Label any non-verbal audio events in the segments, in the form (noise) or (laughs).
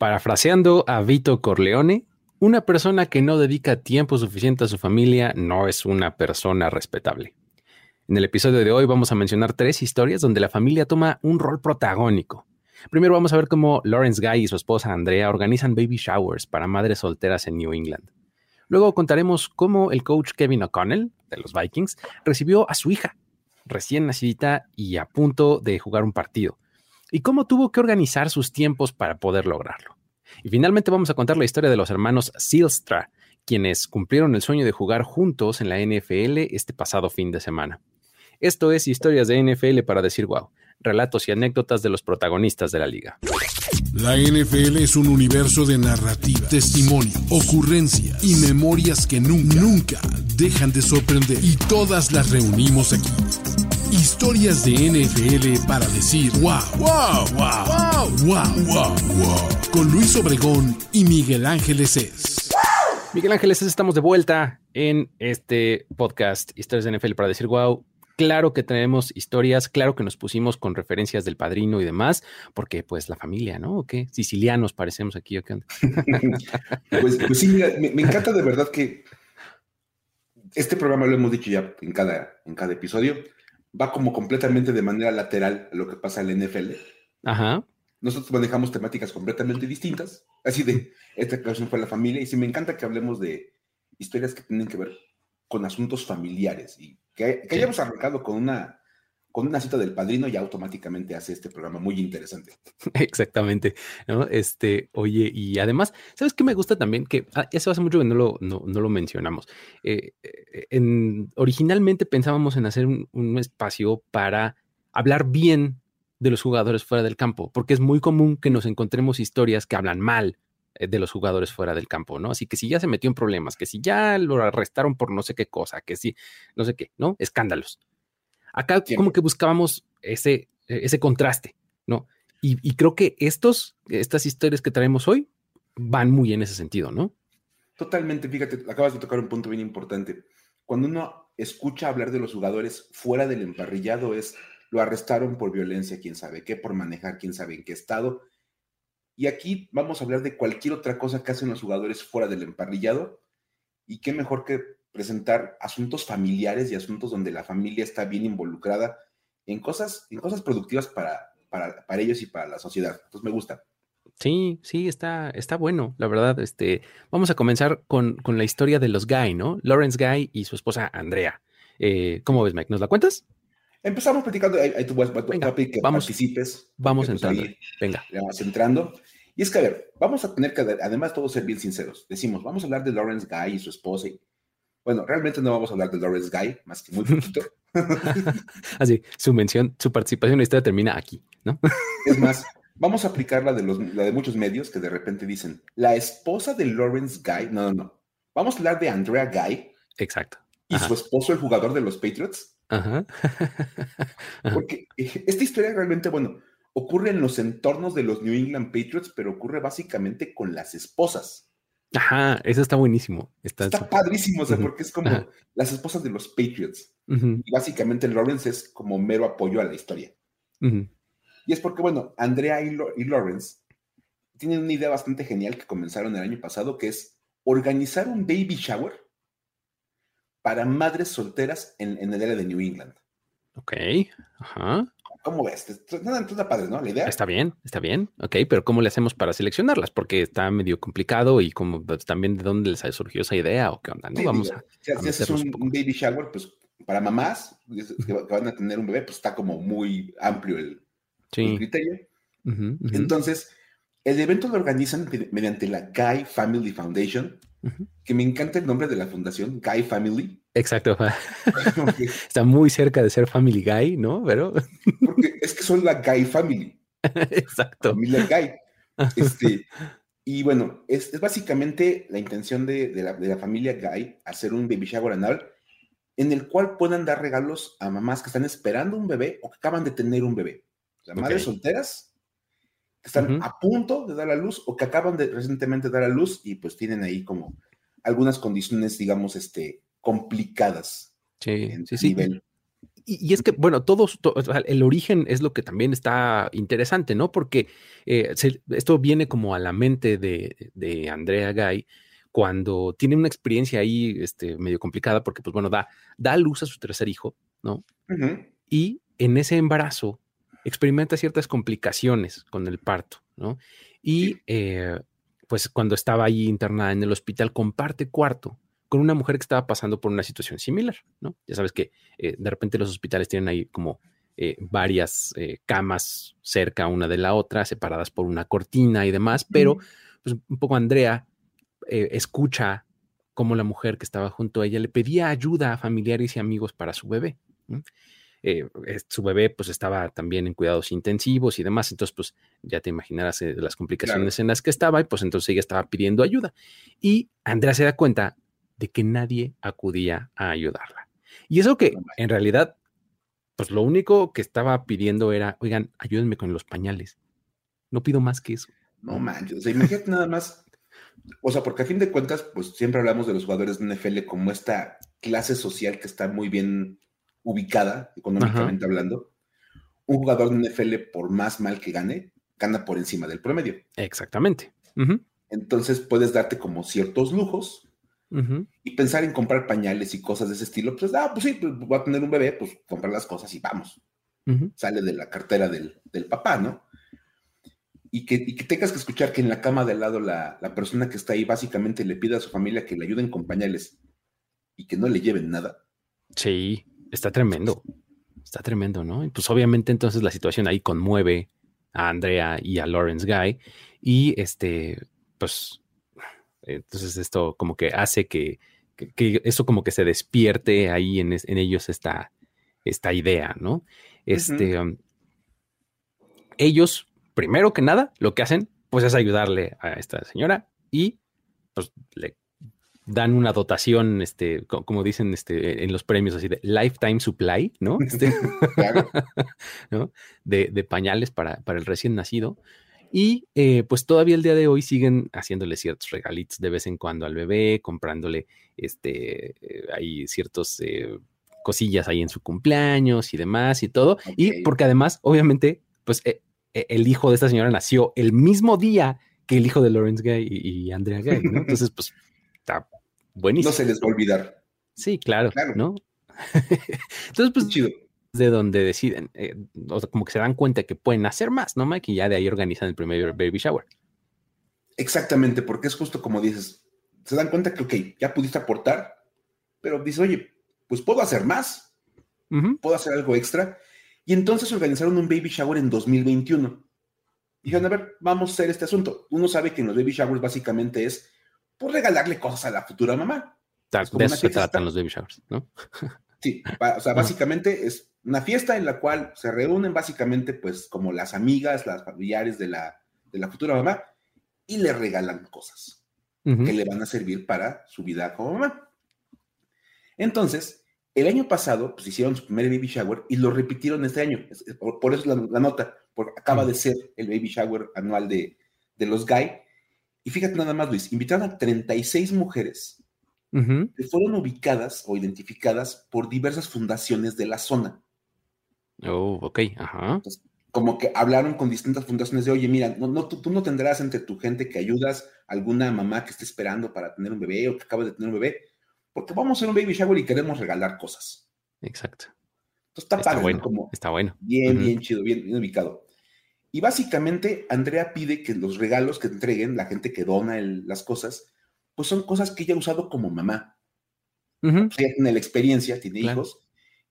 Parafraseando a Vito Corleone, una persona que no dedica tiempo suficiente a su familia no es una persona respetable. En el episodio de hoy vamos a mencionar tres historias donde la familia toma un rol protagónico. Primero vamos a ver cómo Lawrence Guy y su esposa Andrea organizan baby showers para madres solteras en New England. Luego contaremos cómo el coach Kevin O'Connell, de los Vikings, recibió a su hija, recién nacida y a punto de jugar un partido, y cómo tuvo que organizar sus tiempos para poder lograrlo. Y finalmente vamos a contar la historia de los hermanos Silstra, quienes cumplieron el sueño de jugar juntos en la NFL este pasado fin de semana. Esto es Historias de NFL para decir wow, relatos y anécdotas de los protagonistas de la liga. La NFL es un universo de narrativa, testimonio, ocurrencia y memorias que nunca, nunca dejan de sorprender. Y todas las reunimos aquí. Historias de NFL para decir wow, wow, wow, wow, wow, wow, wow. Con Luis Obregón y Miguel Ángeles es. Miguel Ángeles, estamos de vuelta en este podcast Historias de NFL para decir wow. Claro que tenemos historias, claro que nos pusimos con referencias del padrino y demás, porque pues la familia, ¿no? ¿O qué? Sicilianos parecemos aquí, ¿o qué onda? (laughs) pues, pues, sí, mira, me, me, encanta de verdad que este programa lo hemos dicho ya en cada, en cada episodio va como completamente de manera lateral a lo que pasa en la NFL. Ajá. Nosotros manejamos temáticas completamente distintas, así de, esta ocasión fue la familia, y sí me encanta que hablemos de historias que tienen que ver con asuntos familiares, y que, que hayamos arrancado con una con una cita del padrino ya automáticamente hace este programa muy interesante. (laughs) Exactamente, ¿no? Este, oye, y además, ¿sabes qué me gusta también? Que ah, eso hace mucho que no lo, no, no lo mencionamos. Eh, eh, en, originalmente pensábamos en hacer un, un, espacio para hablar bien de los jugadores fuera del campo, porque es muy común que nos encontremos historias que hablan mal eh, de los jugadores fuera del campo, ¿no? Así que si ya se metió en problemas, que si ya lo arrestaron por no sé qué cosa, que si no sé qué, ¿no? Escándalos Acá como que buscábamos ese, ese contraste, ¿no? Y, y, creo que estos, estas historias que traemos hoy van muy en ese sentido, ¿no? Totalmente, fíjate, acabas de tocar un punto bien importante. Cuando uno escucha hablar de los jugadores fuera del emparrillado es, lo arrestaron por violencia, quién sabe qué, por manejar, quién sabe en qué estado. Y aquí vamos a hablar de cualquier otra cosa que hacen los jugadores fuera del emparrillado. Y qué mejor que presentar asuntos familiares y asuntos donde la familia está bien involucrada en cosas, en cosas productivas para, para, para ellos y para la sociedad. Entonces me gusta. Sí, sí, está, está bueno, la verdad. Este, vamos a comenzar con, con la historia de los Guy, ¿no? Lawrence Guy y su esposa Andrea. Eh, ¿Cómo ves, Mike? ¿Nos la cuentas? Empezamos platicando, ahí, ahí tú vas, Venga, que vamos, participes. Vamos pues entrando. Ahí, Venga. Vamos entrando. Y es que, a ver, vamos a tener que, además, todos ser bien sinceros. Decimos, vamos a hablar de Lawrence Guy y su esposa y bueno, realmente no vamos a hablar de Lawrence Guy, más que muy poquito. (laughs) Así, su mención, su participación en la historia termina aquí, ¿no? (laughs) es más, vamos a aplicar la de, los, la de muchos medios que de repente dicen, la esposa de Lawrence Guy, no, no, no. Vamos a hablar de Andrea Guy. Exacto. Y Ajá. su esposo, el jugador de los Patriots. Ajá. (laughs) Porque eh, esta historia realmente, bueno, ocurre en los entornos de los New England Patriots, pero ocurre básicamente con las esposas. Ajá, eso está buenísimo. Está, está padrísimo, o sea, uh -huh. porque es como Ajá. las esposas de los Patriots. Uh -huh. Y básicamente Lawrence es como mero apoyo a la historia. Uh -huh. Y es porque, bueno, Andrea y, Lo y, Lawrence tienen una idea bastante genial que comenzaron el año pasado, que es organizar un baby shower para madres solteras en, en el área de New England. Ok, ajá. ¿Cómo ves? Entonces está padre, ¿no? La idea. Está bien, está bien. Ok, pero ¿cómo le hacemos para seleccionarlas? Porque está medio complicado y como pues, también de dónde les surgió esa idea o qué onda, ¿no? Sí, Vamos digo, a. Si haces un, un, baby shower, pues para mamás que van a tener un bebé, pues está como muy amplio el, sí. el criterio. Uh -huh, uh -huh. Entonces, el evento lo organizan mediante la Guy Family Foundation, uh -huh. que me encanta el nombre de la fundación, Guy Family. Exacto. (laughs) (laughs) Está muy cerca de ser Family Guy, ¿no? Pero. (laughs) Porque es que son la Guy Family. Exacto. Familia Guy. Este, y bueno, es, es básicamente la intención de, de, la, de, la, familia Guy hacer un baby shower anual en el cual puedan dar regalos a mamás que están esperando un bebé o que acaban de tener un bebé. O sea, madres okay. solteras que están uh -huh. a punto de dar a luz o que acaban de recientemente dar a luz y pues tienen ahí como algunas condiciones, digamos, este, complicadas sí, en sí, sí. nivel. y, es que, bueno, todo, el origen es lo que también está interesante, ¿no? Porque eh, esto viene como a la mente de, Andrea Guy cuando tiene una experiencia ahí este, medio complicada, porque, pues bueno, da, da luz a su tercer hijo, ¿no? Y en ese embarazo experimenta ciertas complicaciones con el parto, ¿no? Y eh, pues cuando estaba ahí internada en el hospital, comparte cuarto con una mujer que estaba pasando por una situación similar, ¿no? Ya sabes que eh, de repente los hospitales tienen ahí como eh, varias eh, camas cerca una de la otra, separadas por una cortina y demás, pero pues, un poco Andrea escucha cómo la mujer que estaba junto a ella le pedía ayuda a familiares y amigos para su bebé. su bebé pues estaba también en cuidados intensivos y demás, entonces pues ya te imaginarás las complicaciones en las que estaba y pues entonces ella estaba pidiendo ayuda. Y Andrea se da cuenta de que nadie acudía a ayudarla. Y eso que en realidad, pues lo único que estaba pidiendo era, oigan, ayúdenme con los pañales. No pido más que eso. No manches, o sea, imagínate nada más. O sea, porque a fin de cuentas, pues siempre hablamos de los jugadores de NFL como esta clase social que está muy bien ubicada, económicamente hablando. Un jugador de NFL, por más mal que gane, gana por encima del promedio. Exactamente. Entonces puedes darte como ciertos lujos y pensar en comprar pañales y cosas de ese estilo, pues, ah, pues sí, pues voy a tener un bebé, pues comprar las cosas y vamos. Sale de la cartera del, papá, ¿no? Y que, y que, tengas que escuchar que en la cama de al lado la, la, persona que está ahí básicamente le pide a su familia que le ayuden con pañales y que no le lleven nada. Sí, está tremendo. Está tremendo, ¿no? Y pues obviamente entonces la situación ahí conmueve a Andrea y a Lawrence Guy y este, pues entonces esto como que hace que, eso como que se despierte ahí en, ellos esta, esta idea, ¿no? Este, um, ellos, primero que nada, lo que hacen, pues es ayudarle a esta señora y pues le dan una dotación, este, como dicen este, en los premios así de lifetime supply, ¿no? (laughs) Este, (laughs) De, de, pañales para, para el recién nacido. Y eh, pues todavía el día de hoy siguen haciéndole ciertos regalitos de vez en cuando al bebé, comprándole este, eh, hay ciertos eh, cosillas ahí en su cumpleaños y demás y todo. Y porque además, obviamente, pues el hijo de esta señora nació el mismo día que el hijo de Lawrence Gay y, Andrea Gay, ¿no? Entonces, pues está buenísimo. No se les va a olvidar. Sí, claro, ¿no? (laughs) Entonces, pues chido de donde deciden, eh, o sea, como que se dan cuenta que pueden hacer más, ¿no, Mike? Y ya de ahí organizan el primer baby shower. Exactamente, porque es justo como dices, se dan cuenta que, ok, ya pudiste aportar, pero dices, oye, pues puedo hacer más, puedo hacer algo extra. Y entonces organizaron un baby shower en 2021. Dijeron, a ver, vamos a hacer este asunto. Uno sabe que en los baby showers básicamente es, por pues, regalarle cosas a la futura mamá. de eso se tratan los baby showers, ¿no? Sí, (laughs) o sea, básicamente es una fiesta en la cual se reúnen básicamente pues como las amigas, las familiares de la, de la futura mamá y le regalan cosas que le van a servir para su vida como mamá. Entonces, el año pasado pues hicieron su primer baby shower y lo repitieron este año. Por, eso la, nota, porque acaba de ser el baby shower anual de, de los Guy. Y fíjate nada más, Luis, invitaron a 36 mujeres que fueron ubicadas o identificadas por diversas fundaciones de la zona. Oh, ok, ajá. como que hablaron con distintas fundaciones de, oye, mira, no, no, tú, no tendrás entre tu gente que ayudas a alguna mamá que esté esperando para tener un bebé o que acaba de tener un bebé, porque vamos a hacer un baby shower y queremos regalar cosas. Exacto. Entonces está, padre, bueno, Como está bueno. Bien, bien chido, bien, ubicado. Y básicamente Andrea pide que los regalos que entreguen, la gente que dona las cosas, pues son cosas que ella ha usado como mamá. ella tiene la experiencia, tiene hijos,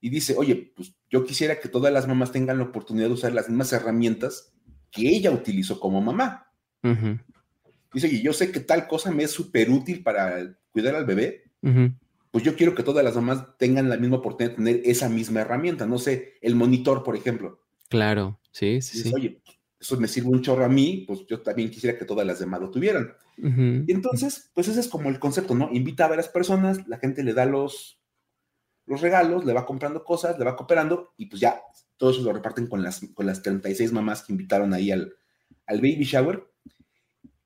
y dice, oye, pues yo quisiera que todas las mamás tengan la oportunidad de usar las mismas herramientas que ella utilizó como mamá. Dice, y yo sé que tal cosa me es súper útil para cuidar al bebé, pues yo quiero que todas las mamás tengan la misma oportunidad de tener esa misma herramienta. No sé, el monitor, por ejemplo. Claro, sí, sí. Dice, Oye, eso me sirve un chorro a mí, pues yo también quisiera que todas las demás lo tuvieran. Y entonces, pues ese es como el concepto, ¿no? Invita a varias personas, la gente le da los, los regalos, le va comprando cosas, le va cooperando y pues ya todos se lo reparten con las, con las 36 mamás que invitaron ahí al, al baby shower.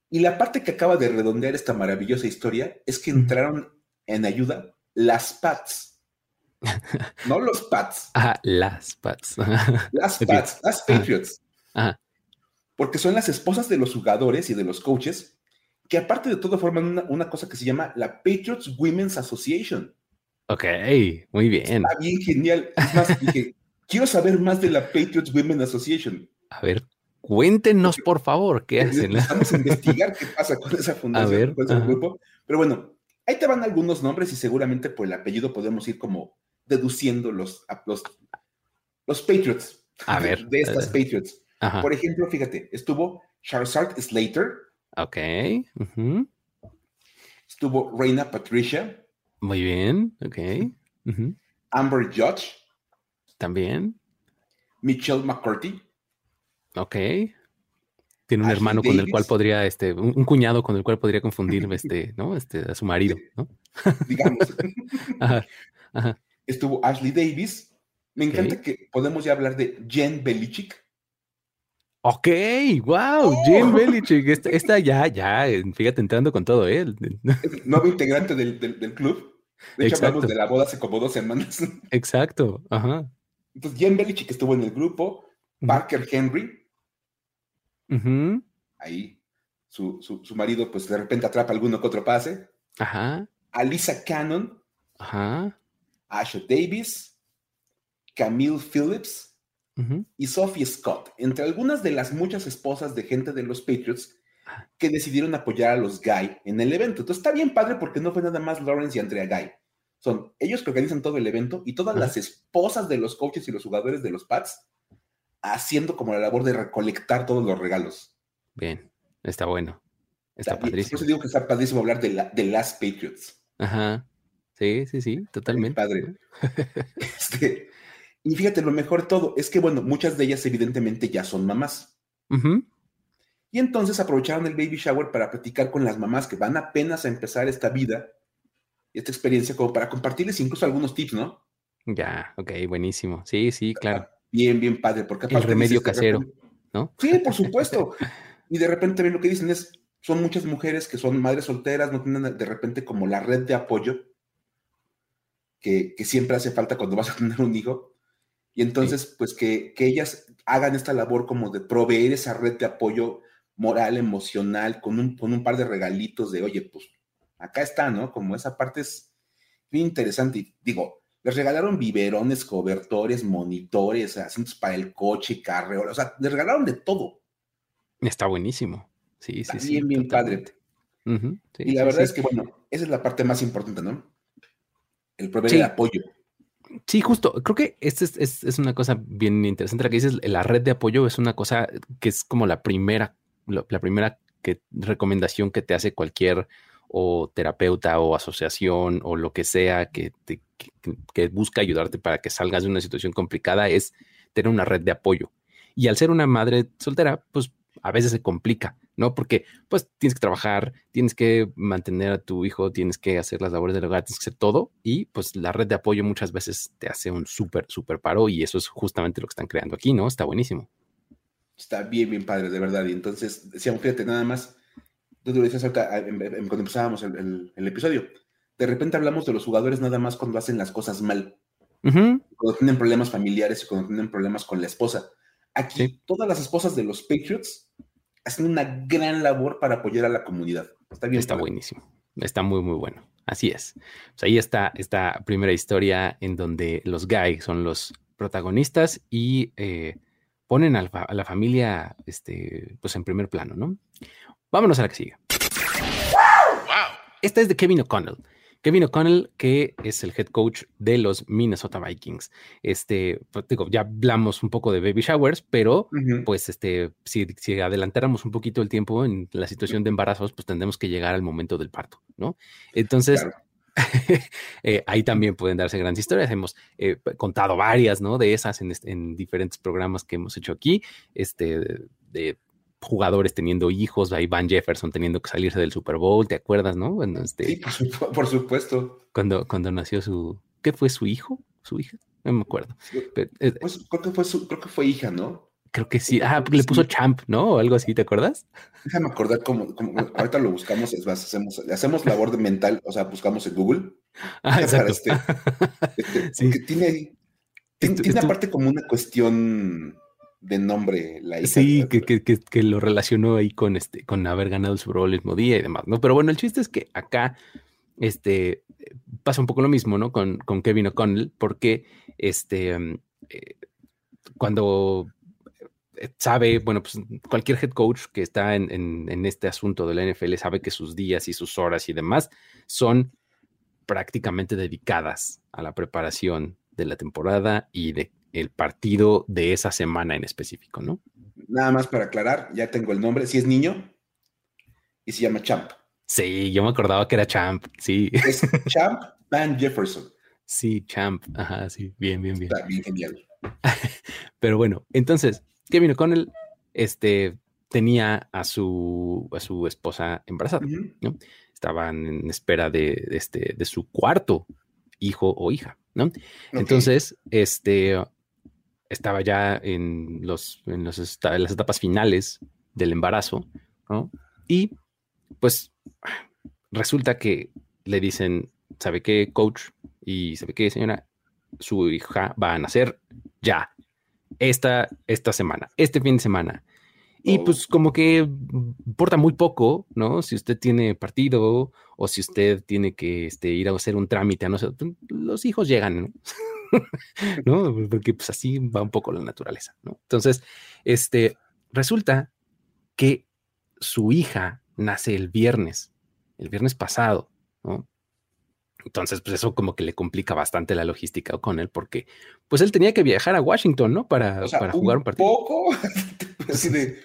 Y la parte que acaba de redondear esta maravillosa historia es que entraron en ayuda las PATS. (laughs) no los Pats. Ah, las Pats. (laughs) Las Pats, las Patriots. Porque son las esposas de los jugadores y de los coaches que aparte de todo forman una, cosa que se llama la Patriots Women's Association. Ok, muy bien. Está bien genial. Es más, dije, (laughs) quiero saber más de la Patriots Women's Association. A ver, cuéntenos por favor qué hacen. Vamos a (laughs) investigar qué pasa con esa fundación, con ese grupo. Pero bueno, ahí te van algunos nombres y seguramente por el apellido podemos ir como deduciendo los, los, los Patriots. A ver. De estas Patriots. Por ejemplo, fíjate, estuvo Charizard Slater. Ok. Estuvo Reina Patricia. Muy bien, ok. Amber Judge. También. Michelle McCarthy. Ok. Tiene un hermano con el cual podría, este, un, cuñado con el cual podría confundir, (laughs) este, ¿no? Este, a su marido, ¿no? Digamos. (laughs) Estuvo Ashley Davis. Me encanta que podemos ya hablar de Jen Belichick. Ok, wow, oh. Jen Belichick. Esta, ya, ya, fíjate, entrando con todo él. ¿eh? (laughs) Nuevo integrante del, club. De hecho, hablamos de la boda hace como dos semanas. (laughs) Exacto, ajá. Entonces, Jen Belichick estuvo en el grupo. Parker Henry. Ahí, su, su, marido, pues de repente atrapa alguno que otro pase. Ajá. Alisa Cannon. Ajá. Asha Davis. Camille Phillips y Sophie Scott, entre algunas de las muchas esposas de gente de los Patriots. Que decidieron apoyar a los Guy en el evento. Entonces está bien padre porque no fue nada más Lawrence y Andrea Guy. Son ellos que organizan todo el evento y todas las esposas de los coaches y los jugadores de los Pats haciendo como la labor de recolectar todos los regalos. Bien, está bueno. Está, padrísimo. Por eso digo que está padrísimo hablar de, la, de las Patriots. Ajá. Sí, sí, sí, totalmente. Padre. (laughs) este, y fíjate, lo mejor de todo es que, bueno, muchas de ellas evidentemente ya son mamás. Y entonces aprovecharon el baby shower para platicar con las mamás que van apenas a empezar esta vida, esta experiencia, como para compartirles incluso algunos tips, ¿no? Ya, ok, buenísimo. Sí, sí, claro. Bien, bien padre, porque El remedio casero, ¿no? Sí, por supuesto. y de repente también lo que dicen es, son muchas mujeres que son madres solteras, no tienen de repente como la red de apoyo que, que siempre hace falta cuando vas a tener un hijo y entonces, pues que, ellas hagan esta labor como de proveer esa red de apoyo moral, emocional, con un, con un par de regalitos de, oye, pues acá está, ¿no? Como esa parte es bien interesante. Y digo, les regalaron biberones, cobertores, monitores, asientos para el coche, carreo, o sea, les regalaron de todo. Está buenísimo. Sí, sí, sí. Bien, bien padre. y la verdad es que, bueno, esa es la parte más importante, ¿no? El proveer el apoyo. Sí, justo. Creo que esta es, una cosa bien interesante. La que dices, la red de apoyo es una cosa que es como la primera, la, primera que, recomendación que te hace cualquier o terapeuta o asociación o lo que sea que, busca ayudarte para que salgas de una situación complicada es tener una red de apoyo. Y al ser una madre soltera, pues a veces se complica ¿no? Porque pues tienes que trabajar, tienes que mantener a tu hijo, tienes que hacer las labores del hogar, tienes que hacer todo y pues la red de apoyo muchas veces te hace un súper, súper paro y eso es justamente lo que están creando aquí, ¿no? Está buenísimo. Está bien, bien padre, de verdad. Y entonces, decíamos, fíjate, nada más, tú lo decías ahorita cuando empezábamos el, episodio, de repente hablamos de los jugadores nada más cuando hacen las cosas mal, cuando tienen problemas familiares y cuando tienen problemas con la esposa. Aquí, todas las esposas de los Patriots hacen una gran labor para apoyar a la comunidad. Está bien. Está buenísimo. Está muy, muy bueno. Así es. Pues ahí está esta primera historia en donde los Guy son los protagonistas y eh, ponen a la, familia este, pues en primer plano, ¿no? Vámonos a la que sigue. Wow. Esta es de Kevin O'Connell. Kevin O'Connell, que es el head coach de los Minnesota Vikings. Este, pues, digo, ya hablamos un poco de baby showers, pero pues este, si, adelantáramos un poquito el tiempo en la situación de embarazos, pues tendremos que llegar al momento del parto, ¿no? Entonces, (laughs) eh, ahí también pueden darse grandes historias. Hemos eh, contado varias, ¿no? De esas en, en, diferentes programas que hemos hecho aquí, este, de jugadores teniendo hijos, ahí Van Jefferson teniendo que salirse del Super Bowl, ¿te acuerdas, no? este, sí, por, supuesto. Cuando, cuando nació su, ¿qué fue su hijo? ¿Su hija? No me acuerdo. Eh, pues, creo, que fue su, creo que fue hija, ¿no? Creo que sí. Ah, le puso Champ, ¿no? O algo así, ¿te acuerdas? Déjame acordar cómo, ahorita lo buscamos, es más, hacemos, hacemos labor de mental, o sea, buscamos en Google. Ah, exacto. Este, este, (laughs) porque tiene, tiene, aparte como una cuestión de nombre la hija. Sí, que, que, que, lo relacionó ahí con este, con haber ganado el Super Bowl el mismo día y demás, ¿no? Pero bueno, el chiste es que acá este, pasa un poco lo mismo, ¿no? Con, con Kevin O'Connell, porque este, eh, cuando sabe, bueno, pues cualquier head coach que está en, en, este asunto de la NFL sabe que sus días y sus horas y demás son prácticamente dedicadas a la preparación de la temporada y de el partido de esa semana en específico, ¿no? Nada más para aclarar, ya tengo el nombre, si es niño y se llama Champ. Sí, yo me acordaba que era Champ, sí. Es (laughs) Champ Van Jefferson. Sí, Champ, ajá, sí, bien, bien, bien. Está bien genial. (laughs) Pero bueno, entonces, Kevin O'Connell este, tenía a su, a su esposa embarazada, ¿no? Estaban en espera de, este, de su cuarto hijo o hija, ¿no? Entonces, este, estaba ya en, los, en, los, las etapas finales del embarazo, ¿no? Y pues resulta que le dicen, ¿sabe qué, coach? Y ¿sabe qué, señora? Su hija va a nacer ya, esta, esta semana, este fin de semana. Y oh. pues como que importa muy poco, ¿no? Si usted tiene partido o si usted tiene que este, ir a hacer un trámite, no sé, pues, los hijos llegan, ¿no? (laughs) ¿no? Porque pues así va un poco la naturaleza, ¿no? Entonces, este, resulta que su hija nace el viernes, el viernes pasado, ¿no? Entonces, pues eso como que le complica bastante la logística con él, porque pues él tenía que viajar a Washington, ¿no? Para, para jugar un partido. Poco, (laughs) así de,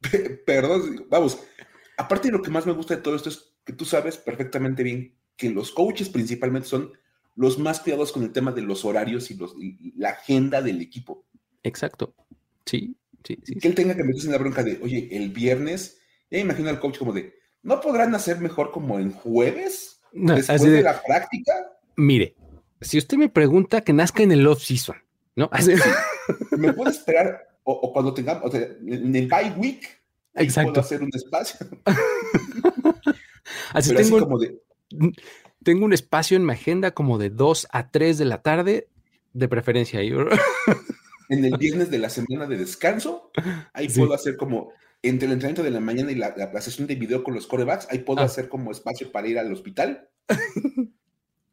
(laughs) perdón, vamos, aparte de lo que más me gusta de todo esto es que tú sabes perfectamente bien que los coaches principalmente son los más cuidados con el tema de los horarios y, los, la agenda del equipo. Exacto. Sí, sí, sí. Que él tenga que meterse en la bronca de, oye, el viernes, ya imagino al coach como de, ¿no podrán hacer mejor como en jueves? Después de, la práctica. Mire, si usted me pregunta que nazca en el off-season, ¿no? (laughs) ¿Me puede esperar? O, cuando tengamos, o sea, en el bye week, Exacto. puedo hacer un espacio. (laughs) así tengo, como de, tengo un espacio en mi agenda como de 2 a 3 de la tarde, de preferencia. (laughs) en el viernes de la semana de descanso, ahí puedo hacer como entre el entrenamiento de la mañana y la, sesión de video con los corebacks, ahí puedo ah. hacer como espacio para ir al hospital. (laughs)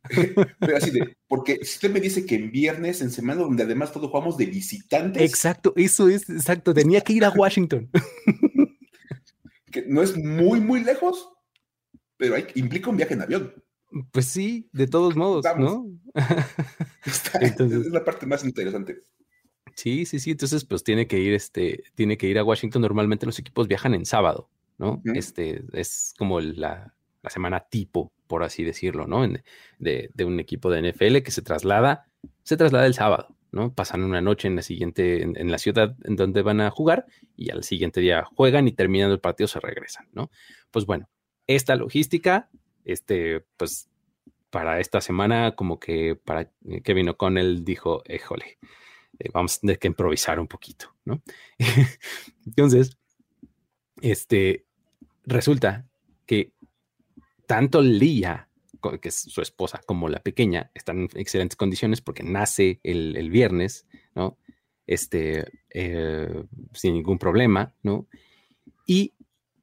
(laughs) Pero así de, porque si usted me dice que en viernes, en semana donde además todos jugamos de visitantes. Exacto, eso es, exacto, tenía que ir a Washington. (laughs) que no es muy, muy lejos, pero hay, implica un viaje en avión. Pues sí, de todos modos, ¿no? Entonces, es la parte más interesante. Sí, sí, sí. Entonces, pues tiene que ir, este, tiene que ir a Washington. Normalmente los equipos viajan en sábado, ¿no? Este es como la, semana tipo, por así decirlo, ¿no? de, un equipo de NFL que se traslada, se traslada el sábado, ¿no? Pasan una noche en la siguiente, en, la ciudad en donde van a jugar y al siguiente día juegan y terminando el partido se regresan, ¿no? Pues bueno, esta logística, este, pues para esta semana, como que para Kevin O'Connell dijo, éjole, eh, vamos a tener que improvisar un poquito, ¿no? (laughs) Entonces, este, resulta que tanto Lía, que es su esposa, como la pequeña, están en excelentes condiciones porque nace el, viernes, ¿no? Este, eh, sin ningún problema, ¿no? Y,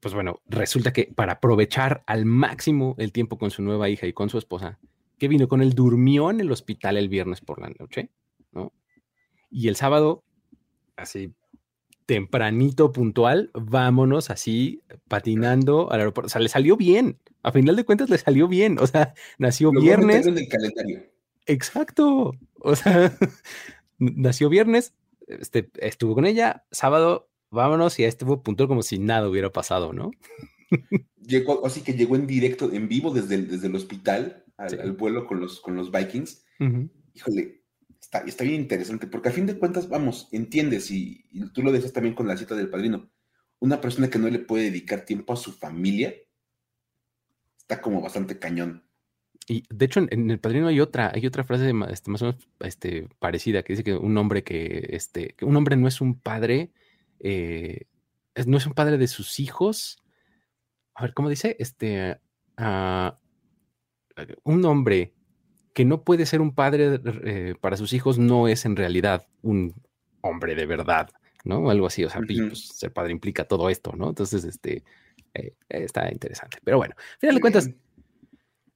pues bueno, resulta que para aprovechar al máximo el tiempo con su nueva hija y con su esposa, que vino con él, durmió en el hospital el viernes por la noche, ¿no? Y el sábado, así tempranito, puntual, vámonos así patinando al aeropuerto. O sea, le salió bien. A final de cuentas le salió bien. O sea, nació viernes. En el calendario. Exacto. O sea, (laughs) nació viernes, este, estuvo con ella, sábado, vámonos, y estuvo puntual como si nada hubiera pasado, ¿no? Llegó, así que llegó en directo, en vivo desde el, desde el hospital al, vuelo con los, con los Vikings. Híjole, está, bien interesante, porque a fin de cuentas, vamos, entiendes, y, tú lo dejas también con la cita del padrino, una persona que no le puede dedicar tiempo a su familia, está como bastante cañón. Y de hecho, en, el padrino hay otra, hay otra frase este, más o menos este, parecida que dice que un hombre que, este, un hombre no es un padre, eh, no es un padre de sus hijos. A ver, ¿cómo dice? Este, uh, un hombre que no puede ser un padre eh, para sus hijos no es en realidad un hombre de verdad, ¿no? Algo así, o sea, pues, ser padre implica todo esto, ¿no? Entonces, este, eh, está interesante. Pero bueno, al final de cuentas,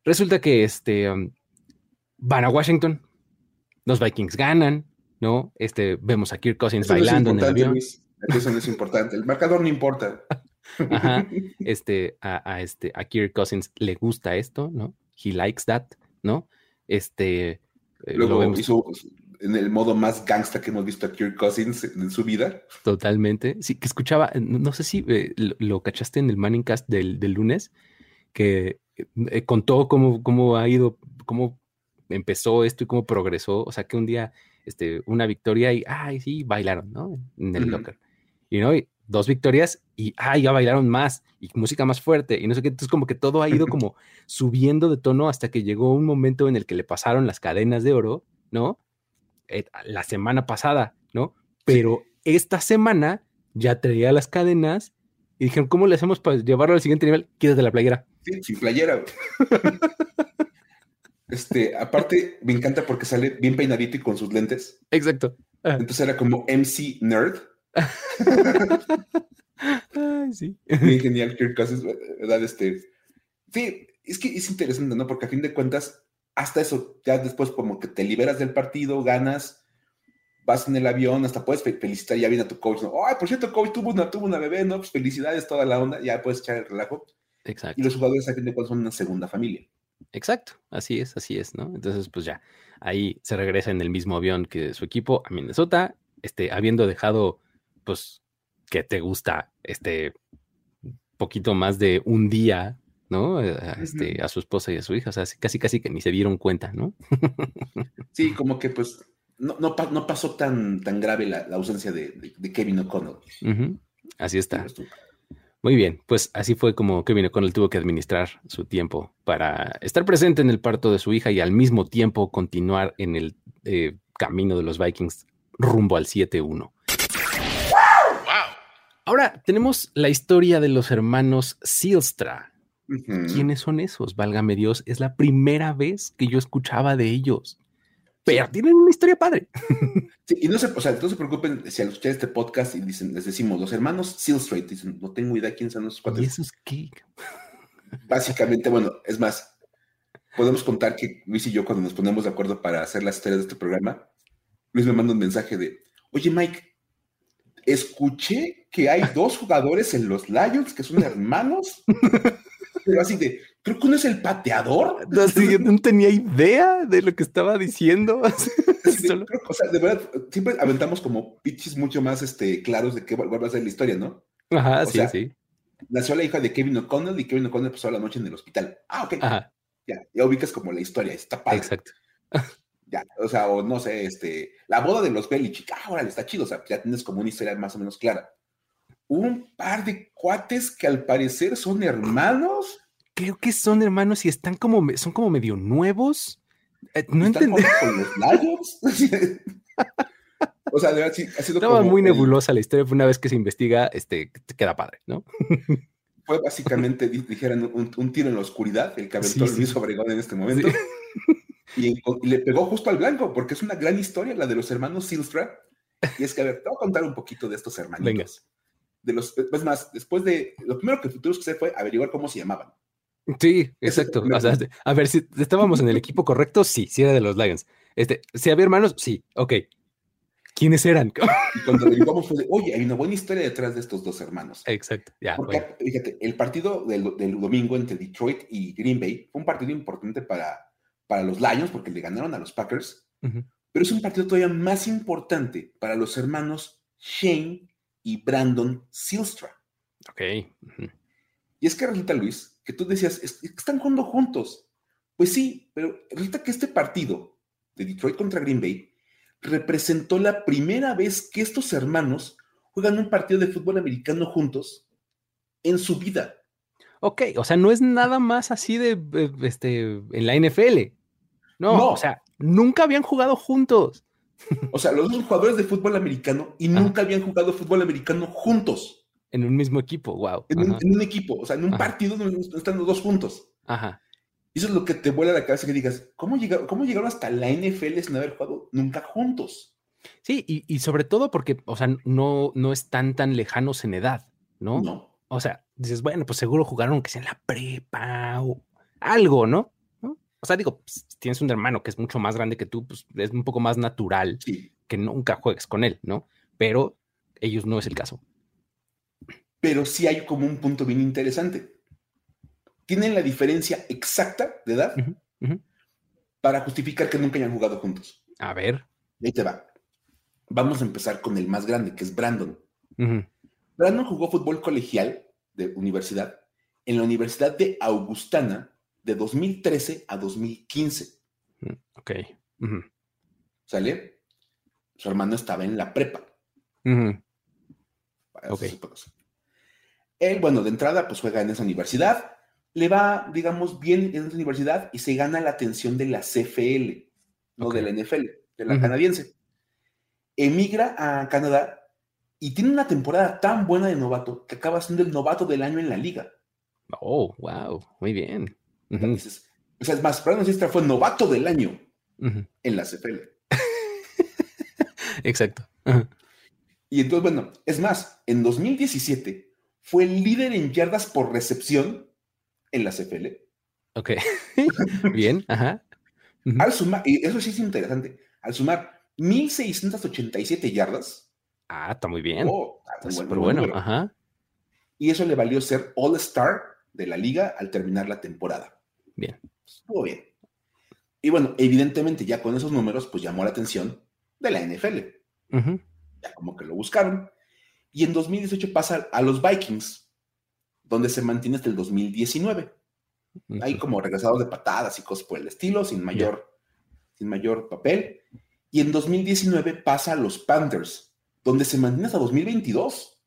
resulta que este, um, van a Washington, los Vikings ganan, ¿no? Este, vemos a Kirk Cousins bailando en el avión. Eso no es importante, el marcador no importa. (laughs) Ajá, (laughs) este, a, este, a Kirk Cousins le gusta esto, ¿no? He likes that, ¿no? Este. Eh, Luego hizo en el modo más gangsta que hemos visto a Kirk Cousins en su vida. Totalmente. Sí, que escuchaba, no sé si eh, lo, cachaste en el Manning Cast del, lunes, que eh, contó cómo, cómo ha ido, cómo empezó esto y cómo progresó. O sea, que un día, este, una victoria y, ay, sí, bailaron, ¿no? En el locker. Y no, dos victorias y, ay, ya bailaron más y música más fuerte y no sé qué. Entonces, como que todo ha ido (laughs) como subiendo de tono hasta que llegó un momento en el que le pasaron las cadenas de oro, ¿no? Eh, la semana pasada, ¿no? Pero esta semana ya traía las cadenas y dijeron, ¿cómo le hacemos para llevarlo al siguiente nivel? de la playera. Sí, sin playera. (laughs) este, aparte, me encanta porque sale bien peinadito y con sus lentes. Exacto. Entonces era como MC Nerd. Ay, sí. Bien genial, Kirk Cousins, ¿verdad? Este, sí, es que es interesante, ¿no? Porque a fin de cuentas, hasta eso, ya después como que te liberas del partido, ganas, vas en el avión, hasta puedes felicitar, ya viene a tu coach, ¿no? Ay, por cierto, coach tuvo una, tuvo una bebé, ¿no? Pues felicidades, toda la onda, ya puedes echar el relajo. Exacto. Y los jugadores a fin de cuentas son una segunda familia. Exacto, así es, así es, ¿no? Entonces, pues ya, ahí se regresa en el mismo avión que su equipo a Minnesota, este, habiendo dejado, pues, que te gusta, este, poquito más de un día ¿no? Eh, este, a su esposa y a su hija, o sea, casi casi que ni se dieron cuenta, ¿no? (laughs) sí, como que pues no, no, no pasó tan, tan grave la, ausencia de, Kevin O'Connell. Así está. Muy bien, pues así fue como Kevin O'Connell tuvo que administrar su tiempo para estar presente en el parto de su hija y al mismo tiempo continuar en el eh, camino de los Vikings rumbo al 7-1. Ahora tenemos la historia de los hermanos Silstra, ¿Quiénes son esos? Válgame Dios, es la primera vez que yo escuchaba de ellos. Pero tienen una historia padre. (laughs) Sí, y no se, o sea, no se preocupen si al escuchar este podcast y dicen, les decimos, los hermanos Silstrate, dicen, no tengo idea quién son esos cuatro. ¿Y esos qué? (laughs) Básicamente, bueno, es más, podemos contar que Luis y yo, cuando nos ponemos de acuerdo para hacer las historias de este programa, Luis me manda un mensaje de, oye Mike, escuché que hay dos (laughs) jugadores en los Lions que son hermanos pero así de, creo que uno es el pateador. No, tenía idea de lo que estaba diciendo. (laughs) o sea, de verdad, siempre aventamos como pitches mucho más este, claros de qué va a ser la historia, ¿no? Ajá, sí, sí. Nació la hija de Kevin O'Connell y Kevin O'Connell pasó la noche en el hospital. Ah, ok. Ajá. Ya, ya ubicas como la historia, está padre. Exacto. Ya, o sea, o no sé, este, la boda de los Belichick, ah, órale, está chido, o sea, ya tienes como una historia más o menos clara un par de cuates que al parecer son hermanos. Creo que son hermanos y están como, son como medio nuevos. Eh, no entendí. Con los Lions. (laughs) o sea, de verdad, sí, ha sido Estaba muy nebulosa la historia, una vez que se investiga, este, queda padre, ¿no? (laughs) Fue básicamente, dijeran, un, tiro en la oscuridad, el que aventó Luis Obregón en este momento. Y, le pegó justo al blanco, porque es una gran historia la de los hermanos Silstra. Y es que, a ver, te voy a contar un poquito de estos hermanitos. Venga de los, es más, después de, lo primero que tuvimos que hacer fue averiguar cómo se llamaban. Sí, exacto. a ver, si estábamos en el equipo correcto, sí, sí era de los Lions. Este, si había hermanos, sí, ok. ¿Quiénes eran? Y cuando averiguamos fue de, oye, hay una buena historia detrás de estos dos hermanos. Exacto, ya. Porque, fíjate, el partido del, domingo entre Detroit y Green Bay fue un partido importante para, para los Lions porque le ganaron a los Packers, pero es un partido todavía más importante para los hermanos Shane y Brandon Silstra. Ok. Y es que resulta, Luis, que tú decías, están jugando juntos. Pues sí, pero resulta que este partido de Detroit contra Green Bay representó la primera vez que estos hermanos juegan un partido de fútbol americano juntos en su vida. Ok, o sea, no es nada más así de, este, en la NFL. No, no, o sea, nunca habían jugado juntos. O sea, los dos jugadores de fútbol americano y nunca habían jugado fútbol americano juntos. En un mismo equipo, wow. En, un, equipo, o sea, en un partido están los dos juntos. Ajá. Y eso es lo que te vuela la cabeza que digas, ¿cómo, cómo llegaron hasta la NFL sin haber jugado nunca juntos? Sí, y, sobre todo porque, o sea, no, no están tan lejanos en edad, ¿no? No. O sea, dices, bueno, pues seguro jugaron que sea en la prepa o algo, ¿no? O sea, digo, pues, si tienes un hermano que es mucho más grande que tú, pues es un poco más natural que nunca juegues con él, ¿no? Pero ellos no es el caso. Pero sí hay como un punto bien interesante. Tienen la diferencia exacta de edad para justificar que nunca hayan jugado juntos. A ver. Ahí te va. Vamos a empezar con el más grande, que es Brandon. Brandon jugó fútbol colegial de universidad en la Universidad de Augustana de 2013 a 2015. Mm, ok. ¿Sale? Su hermano estaba en la prepa. Ok. Él, bueno, de entrada, pues juega en esa universidad, le va, digamos, bien en esa universidad y se gana la atención de la CFL, no de la NFL, de la canadiense. Emigra a Canadá y tiene una temporada tan buena de novato que acaba siendo el novato del año en la liga. Oh, wow, muy bien. o sea, es más, Brandon Sistra fue novato del año en la CFL. (laughs) Exacto. Y entonces, bueno, es más, en 2017 fue el líder en yardas por recepción en la CFL. Ok. (laughs) bien, ajá. Al sumar, y eso sí es interesante, al sumar 1687 yardas. Ah, está muy bien. Oh, está bueno, ajá. Y eso le valió ser All-Star de la liga al terminar la temporada. Bien. Estuvo bien. Y bueno, evidentemente ya con esos números, pues llamó la atención de la NFL. Ya como que lo buscaron. Y en 2018 pasa a los Vikings, donde se mantiene hasta el 2019. Ahí como regresados de patadas y cosas por el estilo, sin mayor, sin mayor papel. Y en 2019 pasa a los Panthers, donde se mantiene hasta 2022.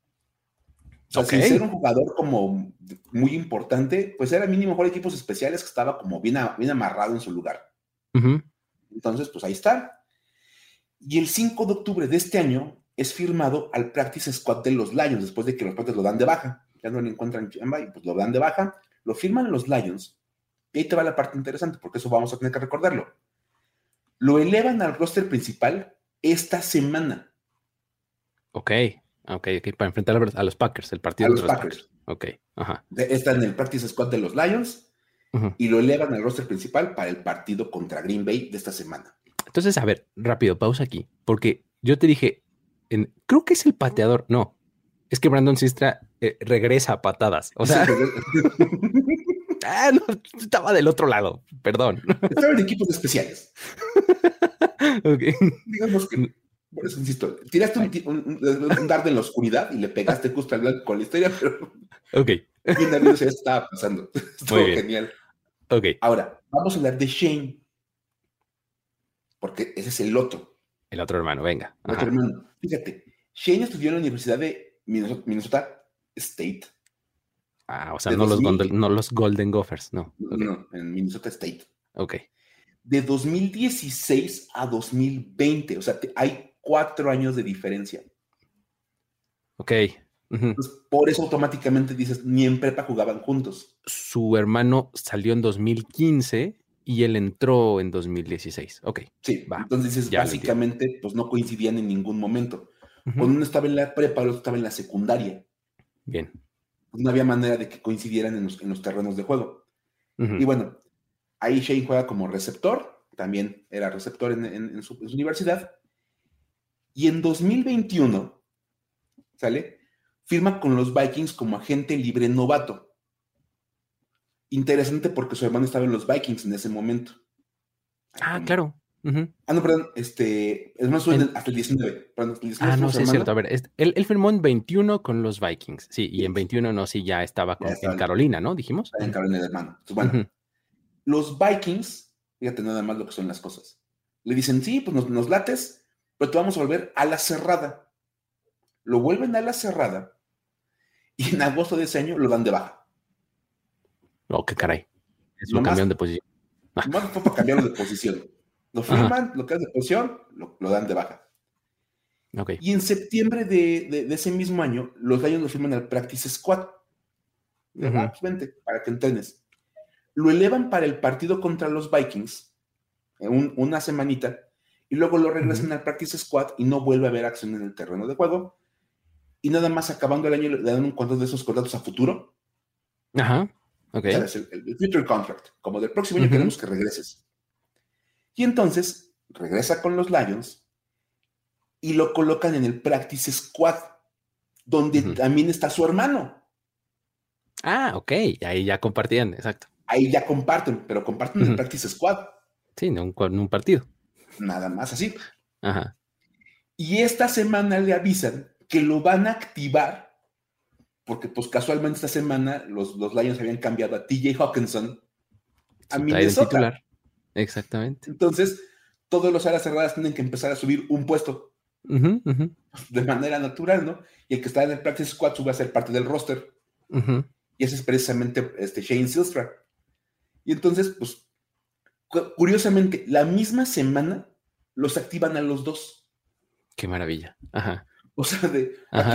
O sea, sin ser un jugador como muy importante, pues era mínimo mejor equipos especiales que estaba como bien, bien amarrado en su lugar. Entonces, pues ahí está. Y el 5 de octubre de este año es firmado al practice squad de los Lions, después de que los Panthers lo dan de baja. Ya no lo encuentran chamba y pues lo dan de baja. Lo firman los Lions. Y ahí te va la parte interesante, porque eso vamos a tener que recordarlo. Lo elevan al roster principal esta semana. Ok. Ok, ok, para enfrentar a los Packers, el partido a los, Packers. Ok, ajá. Está en el practice squad de los Lions y lo elevan al roster principal para el partido contra Green Bay de esta semana. Entonces, a ver, rápido, pausa aquí, porque yo te dije, en, creo que es el pateador, no, es que Brandon Sistra eh, regresa a patadas, o sea... (laughs) ah, no, estaba del otro lado, perdón. Estaba en equipos especiales. (laughs) ok. Digamos que por eso insisto, tiraste un, un, dardo en la oscuridad y le pegaste justo al blanco con la historia, pero. Ok. Bien nervioso ya estaba pasando. (laughs) Estuvo genial. Ok. Ahora, vamos a hablar de Shane. Porque ese es el otro. El otro hermano, venga. El otro hermano. Fíjate, Shane estudió en la Universidad de Minnesota, State. Ah, o sea, no los, no los, Golden Gophers, no. No, en Minnesota State. Ok. De 2016 a 2020, o sea, hay cuatro años de diferencia. Ok. por eso automáticamente dices, ni en prepa jugaban juntos. Su hermano salió en 2015 y él entró en 2016. Ok. Sí, va. Entonces dices, básicamente, pues no coincidían en ningún momento. Cuando uno estaba en la prepa, el otro estaba en la secundaria. Bien. Pues no había manera de que coincidieran en los, terrenos de juego. Y bueno, ahí Shane juega como receptor, también era receptor en su universidad, y en 2021, ¿sale? Firma con los Vikings como agente libre novato. Interesante porque su hermano estaba en los Vikings en ese momento. Ah, claro. Ah, no, perdón, este, es más, hasta el 19. ah, no, sí, es cierto. A ver, él, firmó en 21 con los Vikings, sí, y en 21 no, sí, ya estaba en Carolina, ¿no? Dijimos. En Carolina de hermano. bueno, los Vikings, fíjate nada más lo que son las cosas. Le dicen, sí, pues nos, nos lates, pero te vamos a volver a la cerrada. Lo vuelven a la cerrada y en agosto de ese año lo dan de baja. Oh, qué caray. Es un de posición. Ah. Más fue para cambiarlo de posición. Lo firman, lo cambian de posición, lo, dan de baja. Okay. Y en septiembre de, ese mismo año, los Lions lo firman al Practice Squad. Uh vente, para que entrenes. lo elevan para el partido contra los Vikings, en una semanita, y luego lo regresan al practice squad y no vuelve a haber acción en el terreno de juego. Y nada más acabando el año le dan un contrato de esos contratos a futuro. Ajá. Ok. El, el, future contract. Como del próximo año queremos que regreses. Y entonces regresa con los Lions y lo colocan en el practice squad, donde también está su hermano. Ah, ok. Ahí ya compartían, exacto. Ahí ya comparten, pero comparten el practice squad. Sí, en un, un partido. Nada más así. Ajá. Y esta semana le avisan que lo van a activar, porque pues casualmente esta semana los, los Lions habían cambiado a TJ Hawkinson a Minnesota. Titular. Exactamente. Entonces, todos los alas cerradas tienen que empezar a subir un puesto de manera natural, ¿no? Y el que está en el practice squad sube a ser parte del roster. Y ese es precisamente este Shane Silstra. Y entonces, pues, curiosamente, la misma semana los activan a los dos. Qué maravilla. Ajá. O sea, de a,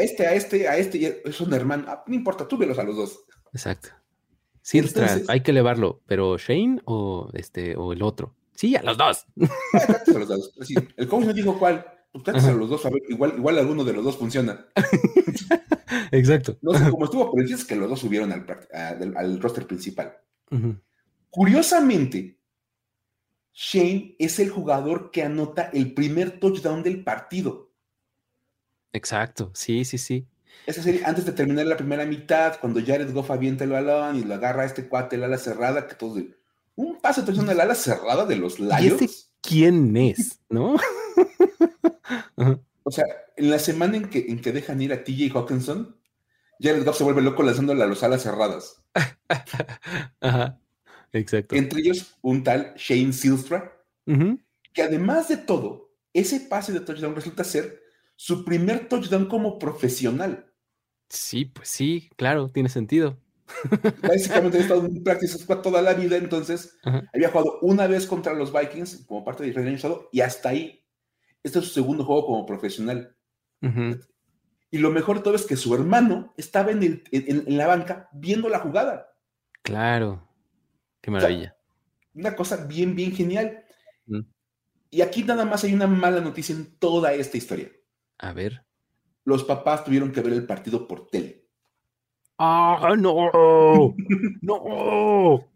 este, a este, a este, es un hermano. Ah, no importa, tú velos a los dos. Exacto. Silstra, hay que elevarlo, pero Shane o este o el otro. Sí, a los dos. a los dos. el coach me dijo cuál. Pues a los dos, a ver, igual, igual alguno de los dos funciona. Exacto. No sé cómo estuvo, pero es que los dos subieron al, al roster principal. Curiosamente, Shane es el jugador que anota el primer touchdown del partido. Exacto, sí, sí, sí. Es decir, antes de terminar la primera mitad, cuando Jared Goff avienta el balón y lo agarra a este cuate, el ala cerrada, que todos de, un pase de touchdown al ala cerrada de los Lions. quién es? ¿No? (laughs) o sea, en la semana en que, en que dejan ir a TJ Hawkinson, Jared Goff se vuelve loco lanzándole a los alas cerradas. (laughs) Ajá. Exacto. Entre ellos, un tal Shane Silstra, que además de todo, ese pase de touchdown resulta ser su primer touchdown como profesional. Sí, pues sí, claro, tiene sentido. (laughs) Básicamente ha estado en practice squad toda la vida, entonces había jugado una vez contra los Vikings como parte del año pasado y hasta ahí. Este es su segundo juego como profesional. Y lo mejor de todo es que su hermano estaba en, el, en la banca viendo la jugada. Claro. Qué maravilla. una cosa bien, bien genial. Mm. Y aquí nada más hay una mala noticia en toda esta historia. A ver. Los papás tuvieron que ver el partido por tele. ¡Ah, no! (laughs) ¡No!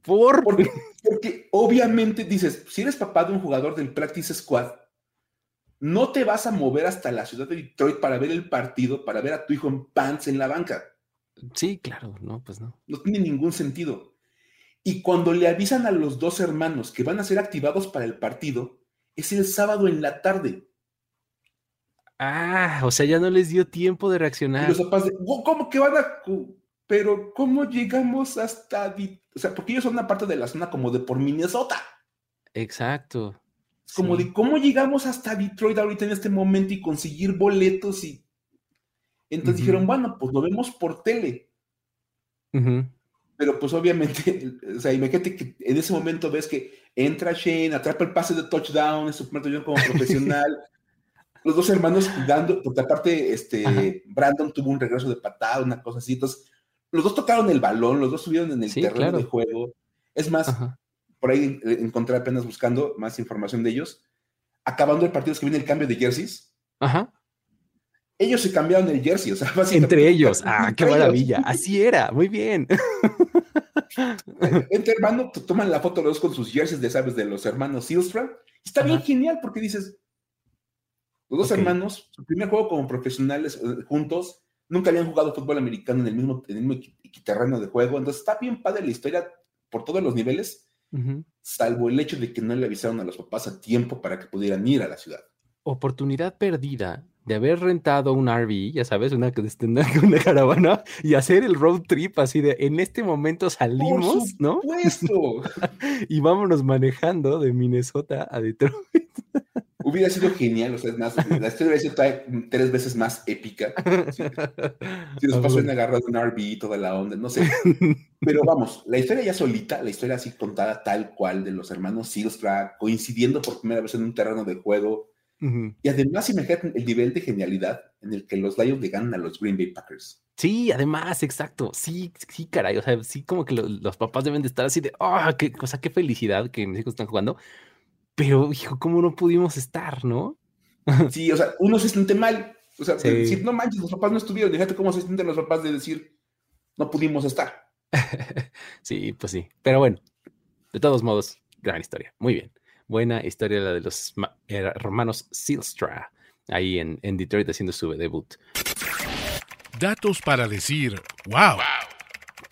¿Por? Porque, porque obviamente dices, si eres papá de un jugador del Practice Squad, no te vas a mover hasta la ciudad de Detroit para ver el partido, para ver a tu hijo en pants en la banca. Sí, claro, no, pues no. No tiene ningún sentido. Y cuando le avisan a los dos hermanos que van a ser activados para el partido, es el sábado en la tarde. Ah, o sea, ya no les dio tiempo de reaccionar. Y los papás de, ¿cómo que van a...? Pero, ¿cómo llegamos hasta... O sea, porque ellos son una parte de la zona como de por Minnesota. Exacto. Es como de, ¿cómo llegamos hasta Detroit ahorita en este momento y conseguir boletos? Y entonces dijeron, bueno, pues lo vemos por tele. Pero pues obviamente, (laughs) o sea, imagínate que en ese momento ves que entra Shane, atrapa el pase de touchdown, es su primer touchdown como profesional. (laughs) los dos hermanos jugando, porque aparte, este, Brandon tuvo un regreso de patada, una cosa así. Entonces, los dos tocaron el balón, los dos subieron en el terreno de juego. Es más, por ahí encontré apenas buscando más información de ellos. Acabando el partido, es que viene el cambio de jerseys. Ajá ellos se cambiaron el jersey, o sea, (laughs) Entre ellos, ah, qué maravilla, así era, muy bien. (laughs) Entre hermanos toman la foto los dos con sus jerseys de, sabes, de los hermanos Silstra. Está bien genial porque dices, los dos hermanos, su primer juego como profesionales eh, juntos, nunca habían jugado fútbol americano en el mismo, en el mismo terreno de juego, entonces está bien padre la historia por todos los niveles, salvo el hecho de que no le avisaron a los papás a tiempo para que pudieran ir a la ciudad. Oportunidad perdida de haber rentado un RV, ya sabes, (laughs) una, una caravana y hacer el road trip así de en este momento salimos, ¿no? (laughs) y vámonos manejando de Minnesota a Detroit. (laughs) Hubiera sido genial, o sea, es más, la historia hubiera sido tres veces más épica. Si, nos pasó en agarrar un RV y toda la onda, no sé. Pero vamos, la historia ya solita, la historia así contada tal cual de los hermanos Silstra, coincidiendo por primera vez en un terreno de juego, y además, imagínate el nivel de genialidad en el que los Lions le ganan a los Green Bay Packers. Sí, además, exacto. Sí, sí, caray. O sea, sí, como que los papás deben de estar así de, ah, qué cosa, qué felicidad que mis hijos están jugando. Pero, hijo, ¿cómo no pudimos estar, no? (laughs) Sí, o sea, uno se siente mal. O sea, decir, no manches, los papás no estuvieron. Fíjate cómo se sienten los papás de decir, no pudimos estar. (laughs) sí, pues sí. Pero bueno, de todos modos, gran historia. Muy bien. Buena historia la de los hermanos Silstra, ahí en, en Detroit haciendo su debut. Datos para decir, wow.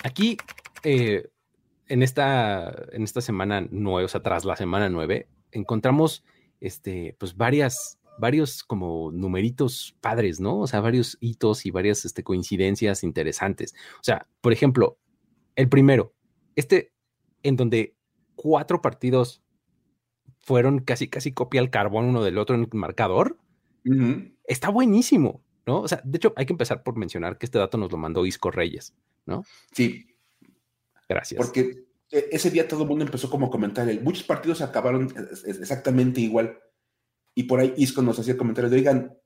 Aquí, eh, en, esta, en esta semana nueve, o sea, tras la semana nueve, encontramos este, pues varias, varios como numeritos padres, ¿no? O sea, varios hitos y varias este, coincidencias interesantes. O sea, por ejemplo, el primero, este en donde cuatro partidos fueron casi, casi copia al carbón uno del otro en el marcador, está buenísimo. ¿no? O sea, de hecho, hay que empezar por mencionar que este dato nos lo mandó Isco Reyes, ¿no? Sí. Gracias. Porque e, ese día todo el mundo empezó como a comentar, muchos partidos acabaron exactamente igual. Y por ahí Isco nos hacía comentarios de, oigan,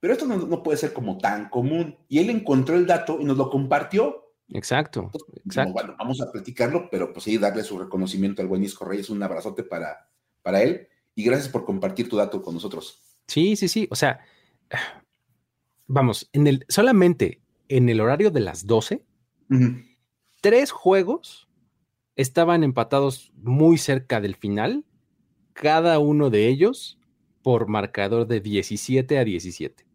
pero esto no, puede ser como tan común. Y él encontró el dato y nos lo compartió. Exacto. exacto. bueno, vamos a platicarlo, pero pues sí, darle su reconocimiento al buen Isco Reyes, un abrazote para, para él. Y gracias por compartir tu dato con nosotros. Sí, sí, sí. O sea, vamos, en el, solamente en el horario de las 12, tres juegos estaban empatados muy cerca del final, cada uno de ellos por marcador de 17 a 17.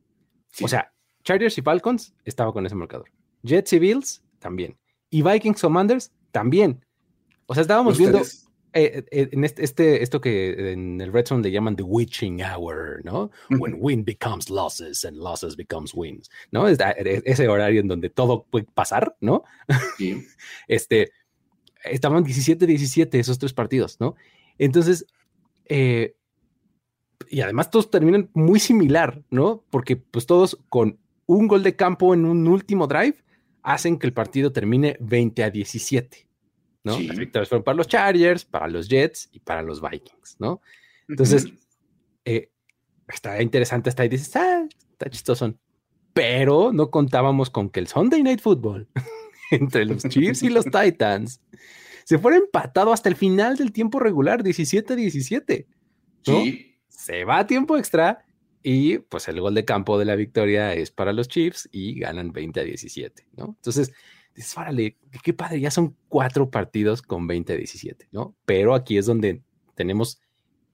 O sea, Chargers y Falcons estaba con ese marcador. Jets y Bills también. Y Vikings Commanders también. O sea, estábamos viendo eh, eh, en este, este, esto que en el Red Zone le llaman the witching hour, ¿no? When win becomes losses and losses becomes wins, ¿no? Es, ese horario en donde todo puede pasar, ¿no? Sí. (laughs) este, estaban 17-17 esos tres partidos, ¿no? Entonces, eh, y además todos terminan muy similar, ¿no? Porque pues todos con un gol de campo en un último drive hacen que el partido termine 20 a 17. ¿No? Las victorias fueron para los Chargers, para los Jets y para los Vikings, ¿no? Entonces, eh, está interesante hasta ahí, dices, ah, está chistoso. Pero no contábamos con que el Sunday Night Football (laughs) entre los Chiefs y los Titans se fuera empatado hasta el final del tiempo regular, 17-17. Se va a tiempo extra y pues el gol de campo de la victoria es para los Chiefs y ganan 20 a 17, ¿no? Entonces, dices, órale, qué padre, ya son cuatro partidos con 20 a 17, ¿no? Pero aquí es donde tenemos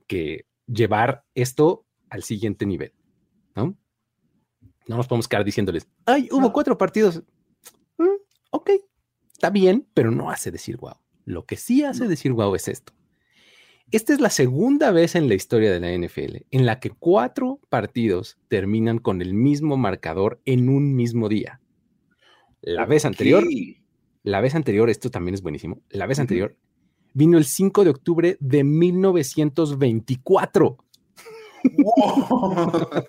que llevar esto al siguiente nivel, ¿no? No nos podemos quedar diciéndoles, ay, hubo cuatro partidos. Mm, ok, está bien, pero no hace decir wow. Lo que sí hace decir wow es esto. Esta es la segunda vez en la historia de la NFL en la que cuatro partidos terminan con el mismo marcador en un mismo día. La vez anterior, la vez anterior, esto también es buenísimo, la vez anterior vino el 5 de octubre de 1924. (laughs)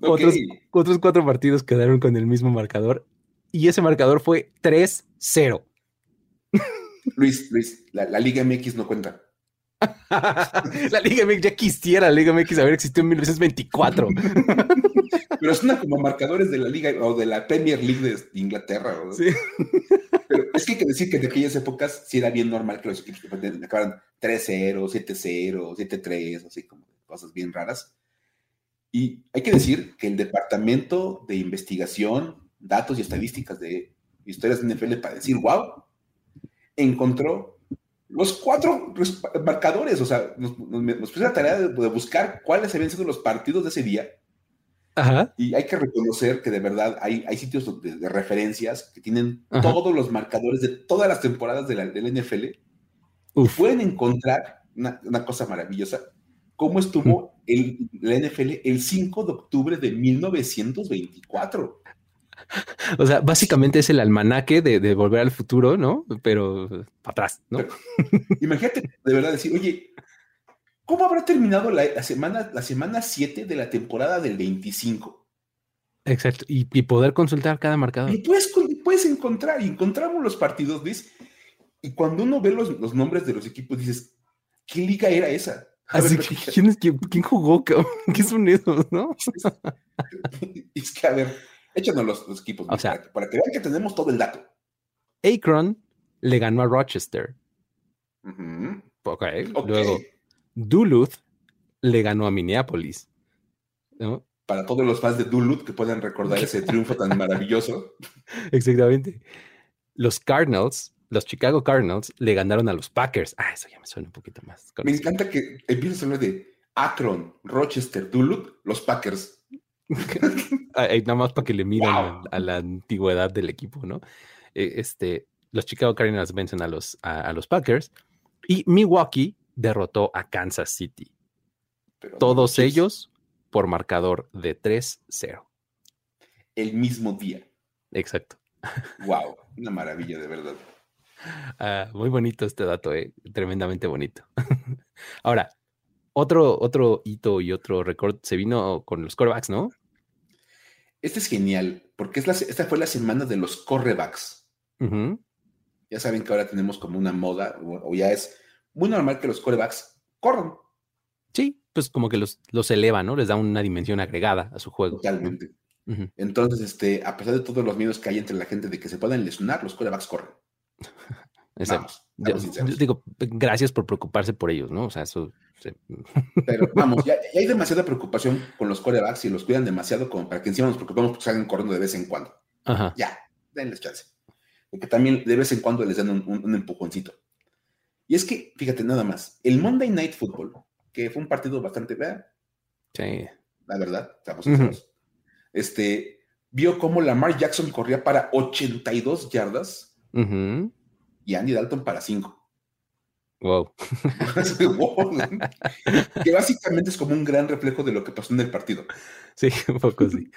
otros, otros cuatro partidos quedaron con el mismo marcador y ese marcador fue 3-0. Luis, Luis, la, Liga MX no cuenta. (laughs) la Liga MX ya quisiera la Liga MX haber existido en 1924. Pero es una como marcadores de la liga o de la Premier League de Inglaterra. Sí. Pero es que hay que decir que en aquellas épocas sí era bien normal que los equipos acabaran 3-0, 7-0, 7-3, así como cosas bien raras. Y hay que decir que el Departamento de Investigación, Datos y Estadísticas de Historias de NFL, para decir wow, encontró los cuatro marcadores. O sea, nos, nos, la tarea de, de buscar cuáles habían sido los partidos de ese día y hay que reconocer que de verdad hay, hay sitios de, referencias que tienen todos los marcadores de todas las temporadas de la, del NFL. Y pueden encontrar una, cosa maravillosa, cómo estuvo el, la NFL el 5 de octubre de 1924. (laughs) O sea, básicamente es el almanaque de, volver al futuro, ¿no? Pero para atrás, ¿no? imagínate de verdad decir, oye, ¿Cómo habrá terminado la, semana, la semana 7 de la temporada del 25? Exacto, y, poder consultar cada marcador. Y puedes, puedes encontrar, y encontramos los partidos, ¿ves? Y cuando uno ve los, los nombres de los equipos, dices, ¿qué liga era esa? Así que, ¿quién, ¿quién, jugó? (laughs) ¿Qué son esos, no? es que, a ver, Échanos los, equipos, o sea, para, que, vean que tenemos todo el dato. Akron le ganó a Rochester. Ok. Luego, Duluth le ganó a Minneapolis. Para todos los fans de Duluth que puedan recordar ese triunfo tan maravilloso. (laughs) Exactamente. Los Cardinals, los Chicago Cardinals, le ganaron a los Packers. Ah, eso ya me suena un poquito más. Me encanta que empieces a hablar de Akron, Rochester, Duluth, los Packers. (laughs) nada más para que le miran a, la antigüedad del equipo, ¿no? Eh, este, los Chicago Cardinals vencen a los, a los Packers y Milwaukee derrotó a Kansas City. Todos ellos por marcador de 3-0. El mismo día. Exacto. Wow, (laughs) una maravilla de verdad. Ah, muy bonito este dato, eh, tremendamente bonito. (laughs) Ahora, otro, otro hito y otro récord se vino con los corebacks, ¿no? Este es genial, porque esta fue la semana de los corebacks. Ya saben que ahora tenemos como una moda, o ya es muy normal que los corebacks corran. Sí, pues como que los, los eleva, ¿no? Les da una dimensión agregada a su juego. Totalmente. Entonces, este, a pesar de todos los miedos que hay entre la gente de que se puedan lesionar, los corebacks corren. (laughs) Vamos, digo, gracias por preocuparse por ellos, ¿no? O sea, eso. Pero (laughs) vamos, ya, hay demasiada preocupación con los corebacks y los cuidan demasiado como para que encima nos preocupemos porque salgan corriendo de vez en cuando. Ajá. Ya, denles chance. Porque también de vez en cuando les dan un, empujoncito. Y es que, fíjate, nada más, el Monday Night Football, que fue un partido bastante, ¿verdad? Sí. La verdad, estamos Este, vio cómo Lamar Jackson corría para 82 yardas y Andy Dalton para 5. Wow. (laughs) que básicamente es como un gran reflejo de lo que pasó en el partido. Sí, un poco sí.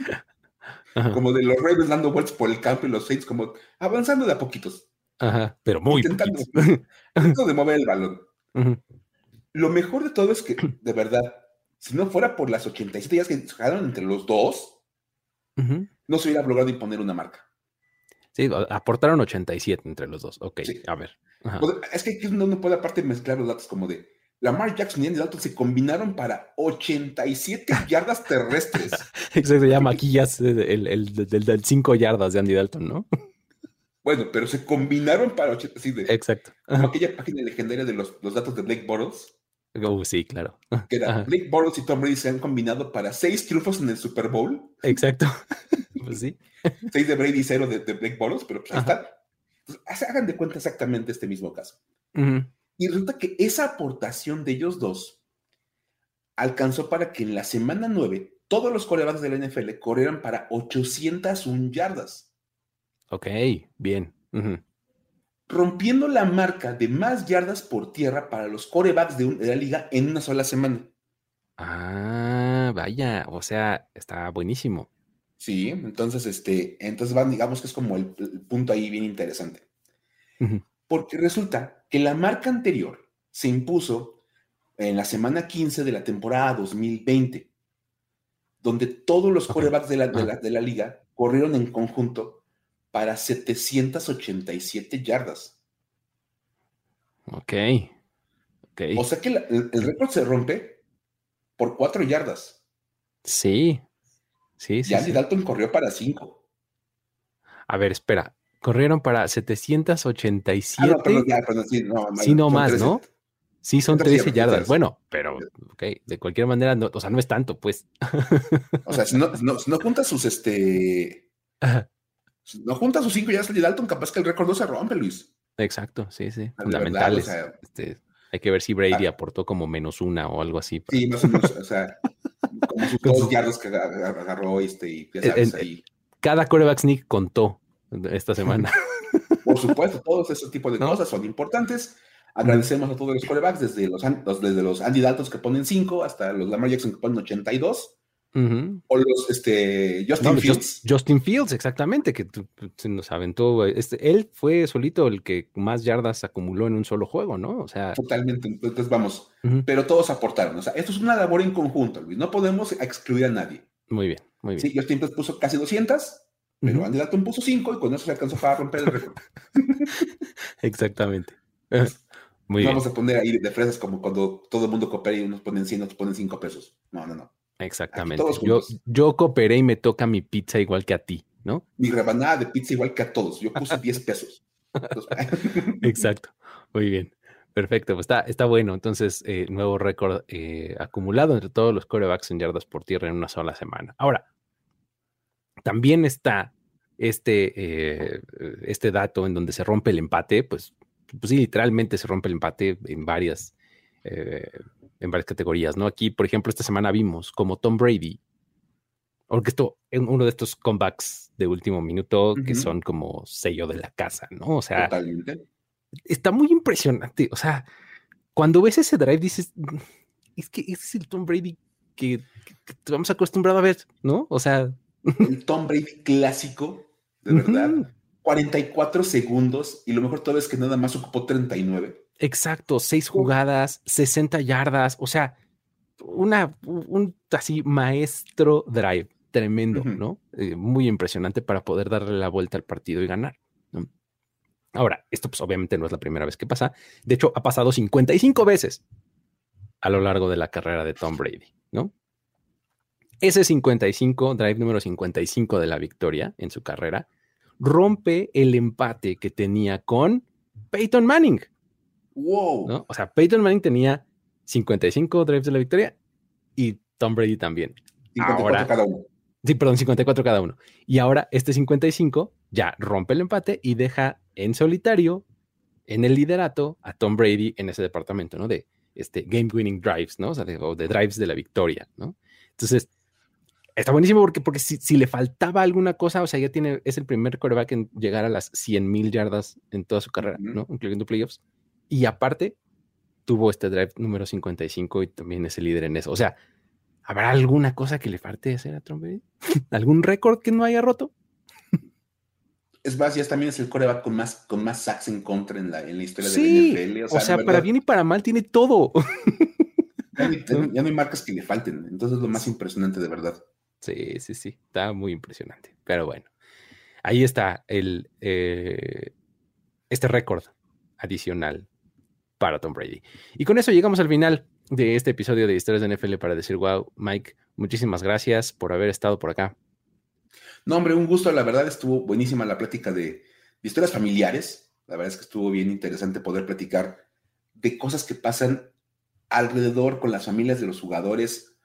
Como de los Ravens dando vueltas por el campo y los Saints como avanzando de a poquitos. Ajá, pero muy intentando, intentando (laughs) de mover el balón. Lo mejor de todo es que, de verdad, si no fuera por las 87 días que se dejaron entre los dos, no se hubiera logrado imponer una marca. Sí, aportaron 87 entre los dos. Ok, a ver. Es que uno no puede aparte mezclar los datos como de Lamar Jackson y Andy Dalton se combinaron para 87 (laughs) yardas terrestres. Exacto, ya maquillas el, el, del 5 yardas de Andy Dalton, ¿no? Bueno, pero se combinaron para 87. Exacto. Como aquella página legendaria de los, los datos de Blake Bortles. Oh, sí, claro. Que era Blake Bortles y Tom Brady se han combinado para seis triunfos en el Super Bowl. Exacto. (laughs) pues sí. Seis de Brady y cero de, Blake Bortles, pero pues ahí están. hagan de cuenta exactamente este mismo caso. Y resulta que esa aportación de ellos dos alcanzó para que en la semana 9 todos los corebacks de la NFL corrieran para 801 yardas. Ok, bien. Rompiendo la marca de más yardas por tierra para los corebacks de, la liga en una sola semana. Ah, vaya, o sea, está buenísimo. Sí, entonces, este, entonces van, digamos que es como el, punto ahí bien interesante. Porque resulta que la marca anterior se impuso en la semana 15 de la temporada 2020, donde todos los corebacks de la, de la liga corrieron en conjunto para 787 yardas. Ok. okay. O sea que el, récord se rompe por 4 yardas. Sí. Sí, sí. Y Andy Dalton corrió para 5. A ver, espera. Corrieron para 787. Ah, no, perdón, ya, perdón, sí, no, sí, no más, ¿no? Sí, son 13 yardas. Bueno, pero, ok, de cualquier manera, no, o sea, no es tanto, pues. O sea, si no, no, no juntas sus, este, no junta sus cinco yardas de Dalton, capaz que el récord no se rompe, Luis. Exacto, sí, sí. Fundamentales. este, hay que ver si Brady ah. aportó como menos una o algo así. Sí, más o menos, o sea, como sus (laughs) dos yardas que agarró este y ya sabes, ahí. Cada coreback sneak contó esta semana. (laughs) Por supuesto, todos esos tipos de cosas son importantes. Agradecemos a todos los corebacks, desde los, desde los Andy Daltons que ponen 5 hasta los Lamar Jackson que ponen 82. O los este, Justin Fields. Justin Fields, exactamente, que se nos aventó. Este, él fue solito el que más yardas acumuló en un solo juego, ¿no? O sea. Totalmente. Entonces vamos. Pero todos aportaron. O sea, esto es una labor en conjunto, Luis. No podemos excluir a nadie. Muy bien, muy bien. Sí, Justin Fields puso casi 200, pero Andy Dalton puso 5 y con eso se alcanzó para romper el récord. (laughs) exactamente. (laughs) Muy Vamos a poner ahí de fresas como cuando todo el mundo coopera y unos ponen 100, otros ponen 5 pesos. No, no, no. Exactamente. Yo, yo cooperé y me toca mi pizza igual que a ti. ¿no? Mi rebanada de pizza igual que a todos. Yo puse 10 (laughs) pesos. (laughs) Exacto. Muy bien. Perfecto, pues está, está bueno. Entonces, eh, nuevo récord eh, acumulado entre todos los corebacks en yardas por tierra en una sola semana. Ahora, también está este, eh, este dato en donde se rompe el empate, pues, pues sí, literalmente se rompe el empate en varias, en varias categorías, ¿no? Aquí, por ejemplo, esta semana vimos como Tom Brady, es uno de estos comebacks de último minuto que son como sello de la casa, ¿no? O sea, Totalmente está muy impresionante. O sea, cuando ves ese drive dices, mm, es que ese es el Tom Brady que, que, vamos acostumbrado a ver, ¿no? O sea. (laughs) El Tom Brady clásico, de verdad. 44 segundos y lo mejor todo es que nada más ocupó 39. Exacto, seis jugadas, 60 yardas, o sea, una, un así maestro drive, tremendo, ¿no? Eh, muy impresionante para poder darle la vuelta al partido y ganar. Ahora, esto pues obviamente no es la primera vez que pasa. De hecho, ha pasado 55 veces a lo largo de la carrera de Tom Brady, ¿no? Ese 55, drive número 55 de la victoria en su carrera, rompe el empate que tenía con Peyton Manning. Wow. ¿no? O sea, Peyton Manning tenía 55 drives de la victoria y Tom Brady también. 54 cada uno. Sí, perdón, 54 cada uno. Y ahora este 55 ya rompe el empate y deja en solitario, en el liderato, a Tom Brady en ese departamento, ¿no? De este, game winning drives, ¿no? O sea, de, drives de la victoria, ¿no? Entonces, está buenísimo porque, porque si, le faltaba alguna cosa, o sea, ya tiene, es el primer quarterback en llegar a las 100 mil yardas en toda su carrera, ¿no? Incluyendo playoffs. Y aparte, tuvo este drive número 55 y también es el líder en eso. O sea, ¿habrá alguna cosa que le falte hacer a Tom? (laughs) ¿Algún récord que no haya roto? Es más, ya también es el coreback con más, con más sacks en contra en la, en la historia de la NFL. O sea, para bien y para mal tiene todo. (laughs) (laughs) Ya no, hay marcas que le falten. Entonces es lo más impresionante de verdad. Sí, sí, sí. Está muy impresionante. Pero bueno, ahí está el, eh, este récord adicional para Tom Brady. Y con eso llegamos al final de este episodio de Historias de NFL para decir, wow, Mike, muchísimas gracias por haber estado por acá. No, hombre, un gusto. La verdad estuvo buenísima la plática de, historias familiares. La verdad es que estuvo bien interesante poder platicar de cosas que pasan alrededor con las familias de los jugadores,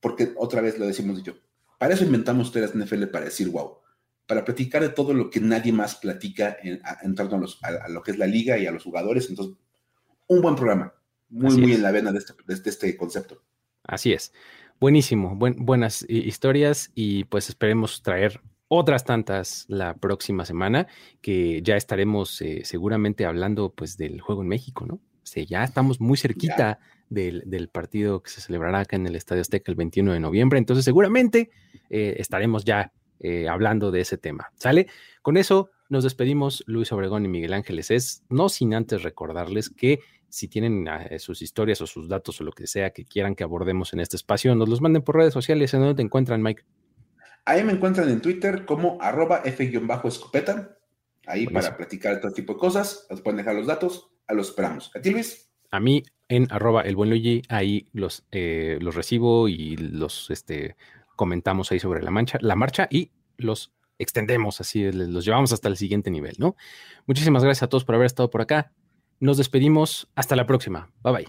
porque otra vez lo decimos yo, para eso inventamos historias de NFL para decir wow, para platicar de todo lo que nadie más platica en, torno a, lo que es la liga y a los jugadores. Entonces, un buen programa, muy, muy en la vena de este, de este concepto. Así es. Buenísimo, buenas historias y pues esperemos traer otras tantas la próxima semana que ya estaremos eh, seguramente hablando pues del juego en México, ¿no? O ya estamos muy cerquita del, partido que se celebrará acá en el Estadio Azteca el 21 de noviembre, entonces seguramente eh, estaremos ya eh, hablando de ese tema, ¿sale? Con eso nos despedimos Luis Obregón y Miguel Ángeles es, no sin antes recordarles que si tienen eh, sus historias o sus datos o lo que sea que quieran que abordemos en este espacio, nos los manden por redes sociales. ¿En dónde te encuentran, Mike? Ahí me encuentran en Twitter como arroba F-escopeta. Ahí para platicar todo tipo de cosas. Nos pueden dejar los datos. A los esperamos. ¿A ti, Luis? A mí en arroba el buen Luigi. Ahí los, eh, los recibo y los este, comentamos ahí sobre la, mancha, la marcha y los extendemos así, los llevamos hasta el siguiente nivel, ¿no? Muchísimas gracias a todos por haber estado por acá. Nos despedimos. Hasta la próxima. Bye bye.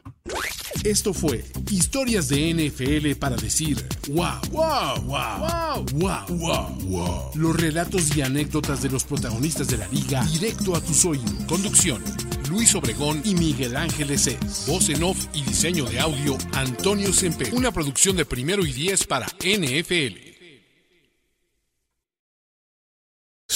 Esto fue Historias de NFL para decir wow, wow, wow, wow, wow, wow, Los relatos y anécdotas de los protagonistas de la liga directo a tus oídos. Conducción: Luis Obregón y Miguel Ángeles Es. Voz en off y diseño de audio: Antonio Sempe. Una producción de primero y diez para NFL.